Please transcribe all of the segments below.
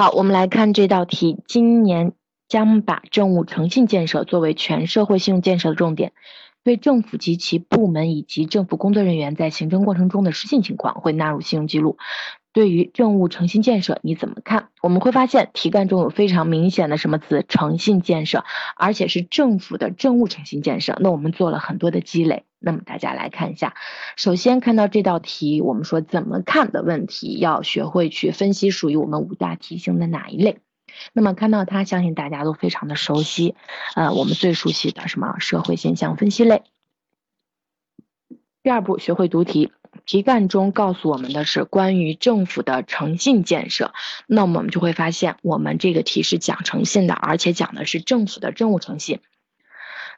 好，我们来看这道题，今年将把政务诚信建设作为全社会信用建设的重点。对政府及其部门以及政府工作人员在行政过程中的失信情况会纳入信用记录。对于政务诚信建设你怎么看？我们会发现题干中有非常明显的什么词？诚信建设，而且是政府的政务诚信建设。那我们做了很多的积累。那么大家来看一下，首先看到这道题，我们说怎么看的问题，要学会去分析属于我们五大题型的哪一类。那么看到它，相信大家都非常的熟悉，呃，我们最熟悉的什么社会现象分析类。第二步，学会读题，题干中告诉我们的是关于政府的诚信建设，那么我们就会发现，我们这个题是讲诚信的，而且讲的是政府的政务诚信。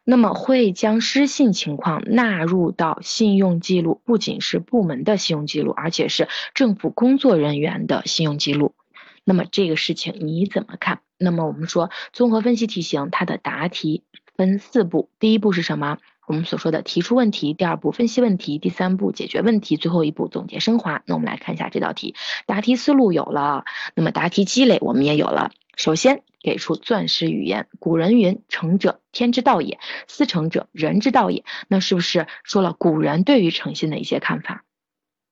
那么会将失信情况纳入到信用记录，不仅是部门的信用记录，而且是政府工作人员的信用记录。那么这个事情你怎么看？那么我们说综合分析题型，它的答题分四步，第一步是什么？我们所说的提出问题，第二步分析问题，第三步解决问题，最后一步总结升华。那我们来看一下这道题，答题思路有了，那么答题积累我们也有了。首先给出钻石语言，古人云：“诚者，天之道也；思诚者，人之道也。”那是不是说了古人对于诚信的一些看法？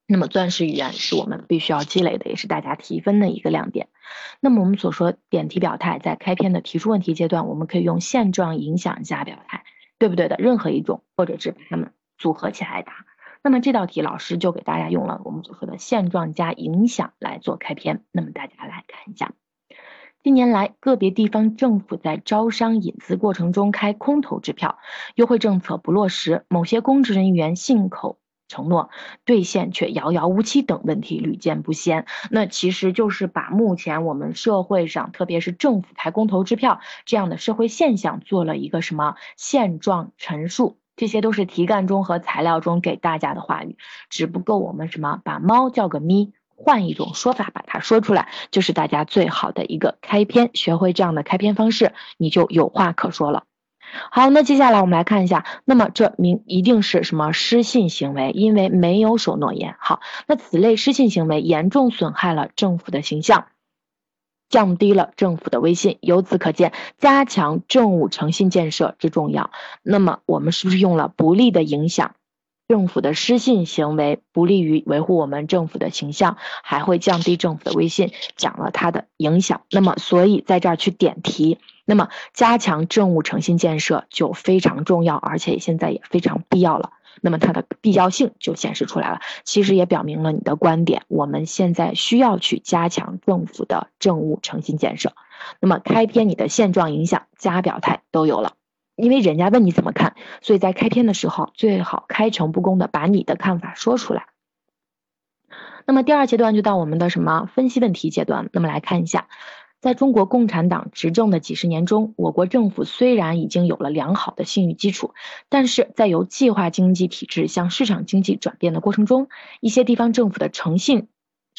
那么钻石语言是我们必须要积累的，也是大家提分的一个亮点。那么我们所说点题表态，在开篇的提出问题阶段，我们可以用现状、影响加表态，对不对的？任何一种，或者是把它们组合起来答。那么这道题老师就给大家用了我们所说的现状加影响来做开篇。那么大家来看一下。近年来，个别地方政府在招商引资过程中开空头支票，优惠政策不落实，某些公职人员信口承诺兑现却遥遥无期等问题屡见不鲜。那其实就是把目前我们社会上，特别是政府开公投支票这样的社会现象做了一个什么现状陈述。这些都是题干中和材料中给大家的话语，只不过我们什么把猫叫个咪。换一种说法把它说出来，就是大家最好的一个开篇。学会这样的开篇方式，你就有话可说了。好，那接下来我们来看一下，那么这名一定是什么失信行为？因为没有守诺言。好，那此类失信行为严重损害了政府的形象，降低了政府的威信。由此可见，加强政务诚信建设之重要。那么我们是不是用了不利的影响？政府的失信行为不利于维护我们政府的形象，还会降低政府的威信，讲了它的影响。那么，所以在这儿去点题，那么加强政务诚信建设就非常重要，而且现在也非常必要了。那么它的必要性就显示出来了，其实也表明了你的观点。我们现在需要去加强政府的政务诚信建设。那么开篇你的现状影响加表态都有了。因为人家问你怎么看，所以在开篇的时候最好开诚布公的把你的看法说出来。那么第二阶段就到我们的什么分析问题阶段。那么来看一下，在中国共产党执政的几十年中，我国政府虽然已经有了良好的信誉基础，但是在由计划经济体制向市场经济转变的过程中，一些地方政府的诚信。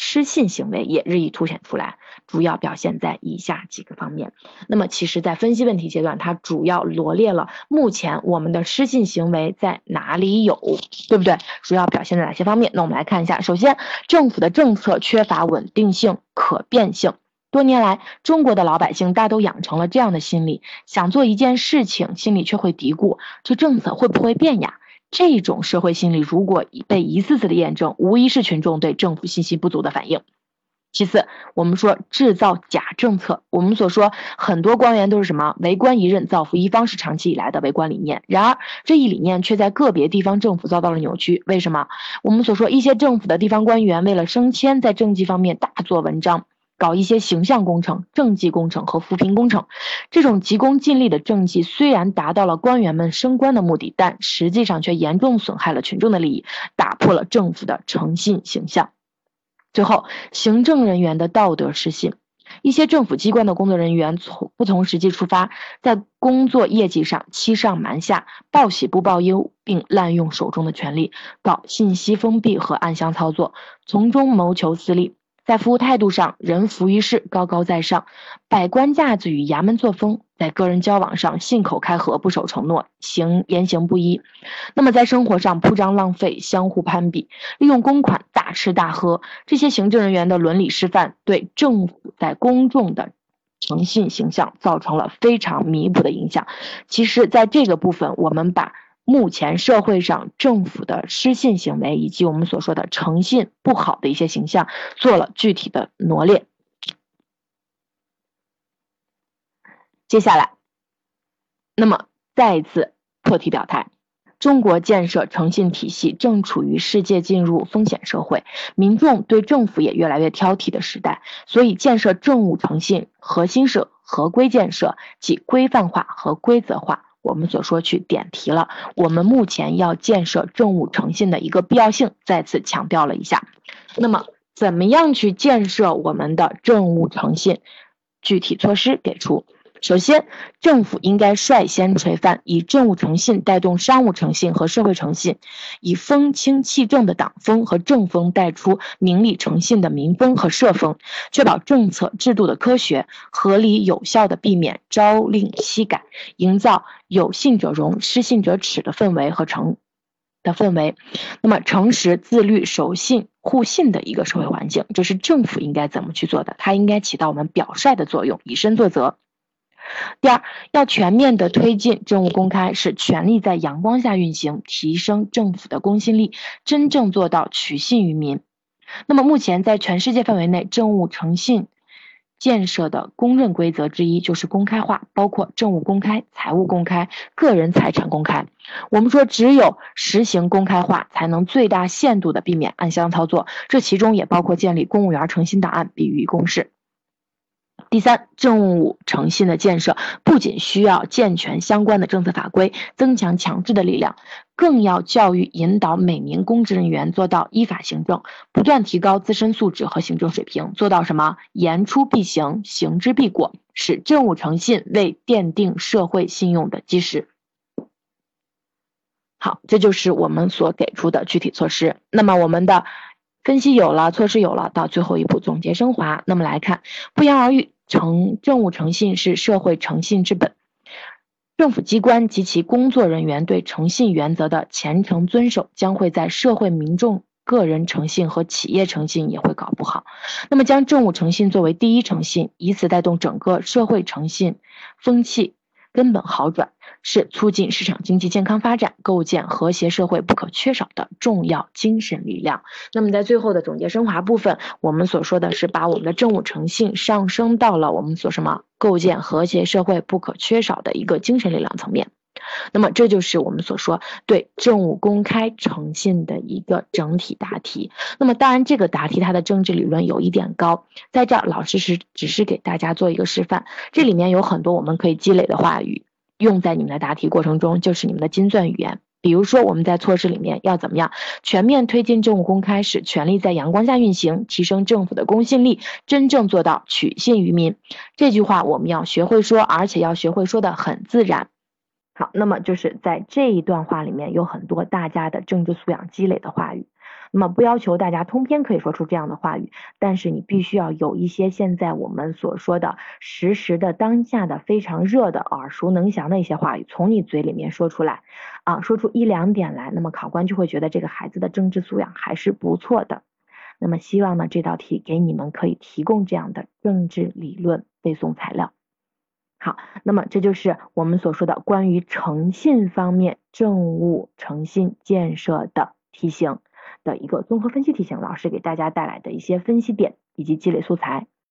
失信行为也日益凸显出来，主要表现在以下几个方面。那么，其实，在分析问题阶段，它主要罗列了目前我们的失信行为在哪里有，对不对？主要表现在哪些方面？那我们来看一下。首先，政府的政策缺乏稳定性、可变性。多年来，中国的老百姓大都养成了这样的心理：想做一件事情，心里却会嘀咕，这政策会不会变呀？这种社会心理如果被一次次的验证，无疑是群众对政府信息不足的反应。其次，我们说制造假政策，我们所说很多官员都是什么？为官一任，造福一方是长期以来的为官理念。然而，这一理念却在个别地方政府遭到了扭曲。为什么？我们所说一些政府的地方官员为了升迁，在政绩方面大做文章。搞一些形象工程、政绩工程和扶贫工程，这种急功近利的政绩虽然达到了官员们升官的目的，但实际上却严重损害了群众的利益，打破了政府的诚信形象。最后，行政人员的道德失信，一些政府机关的工作人员从不从实际出发，在工作业绩上欺上瞒下、报喜不报忧，并滥用手中的权力，搞信息封闭和暗箱操作，从中谋求私利。在服务态度上，人浮于事，高高在上，百官架子与衙门作风；在个人交往上，信口开河，不守承诺，行言行不一。那么在生活上，铺张浪费，相互攀比，利用公款大吃大喝，这些行政人员的伦理示范，对政府在公众的诚信形象造成了非常弥补的影响。其实，在这个部分，我们把。目前社会上政府的失信行为以及我们所说的诚信不好的一些形象做了具体的罗列。接下来，那么再一次破题表态：中国建设诚信体系正处于世界进入风险社会，民众对政府也越来越挑剔的时代，所以建设政务诚信核心是合规建设，即规范化和规则化。我们所说去点题了，我们目前要建设政务诚信的一个必要性，再次强调了一下。那么，怎么样去建设我们的政务诚信？具体措施给出。首先，政府应该率先垂范，以政务诚信带动商务诚信和社会诚信，以风清气正的党风和政风带出明理诚信的民风和社风，确保政策制度的科学、合理、有效的避免朝令夕改，营造有信者容、失信者耻的氛围和诚的氛围。那么，诚实、自律、守信、互信的一个社会环境，这是政府应该怎么去做的？它应该起到我们表率的作用，以身作则。第二，要全面的推进政务公开，使权力在阳光下运行，提升政府的公信力，真正做到取信于民。那么，目前在全世界范围内，政务诚信建设的公认规则之一就是公开化，包括政务公开、财务公开、个人财产公开。我们说，只有实行公开化，才能最大限度的避免暗箱操作，这其中也包括建立公务员诚信档案，比于公示。第三，政务诚信的建设不仅需要健全相关的政策法规，增强强制的力量，更要教育引导每名公职人员做到依法行政，不断提高自身素质和行政水平，做到什么？言出必行，行之必果，使政务诚信为奠定社会信用的基石。好，这就是我们所给出的具体措施。那么我们的分析有了，措施有了，到最后一步总结升华。那么来看，不言而喻。诚政务诚信是社会诚信之本，政府机关及其工作人员对诚信原则的虔诚遵守，将会在社会民众个人诚信和企业诚信也会搞不好。那么，将政务诚信作为第一诚信，以此带动整个社会诚信风气根本好转。是促进市场经济健康发展、构建和谐社会不可缺少的重要精神力量。那么，在最后的总结升华部分，我们所说的是把我们的政务诚信上升到了我们所什么构建和谐社会不可缺少的一个精神力量层面。那么，这就是我们所说对政务公开诚信的一个整体答题。那么，当然这个答题它的政治理论有一点高，在这儿老师是只是给大家做一个示范，这里面有很多我们可以积累的话语。用在你们的答题过程中，就是你们的金钻语言。比如说，我们在措施里面要怎么样全面推进政务公开，使权力在阳光下运行，提升政府的公信力，真正做到取信于民。这句话我们要学会说，而且要学会说的很自然。好，那么就是在这一段话里面有很多大家的政治素养积累的话语。那么不要求大家通篇可以说出这样的话语，但是你必须要有一些现在我们所说的实时的当下的非常热的耳熟能详的一些话语，从你嘴里面说出来，啊，说出一两点来，那么考官就会觉得这个孩子的政治素养还是不错的。那么希望呢这道题给你们可以提供这样的政治理论背诵材料。好，那么这就是我们所说的关于诚信方面政务诚信建设的题型。的一个综合分析题型，老师给大家带来的一些分析点以及积累素材。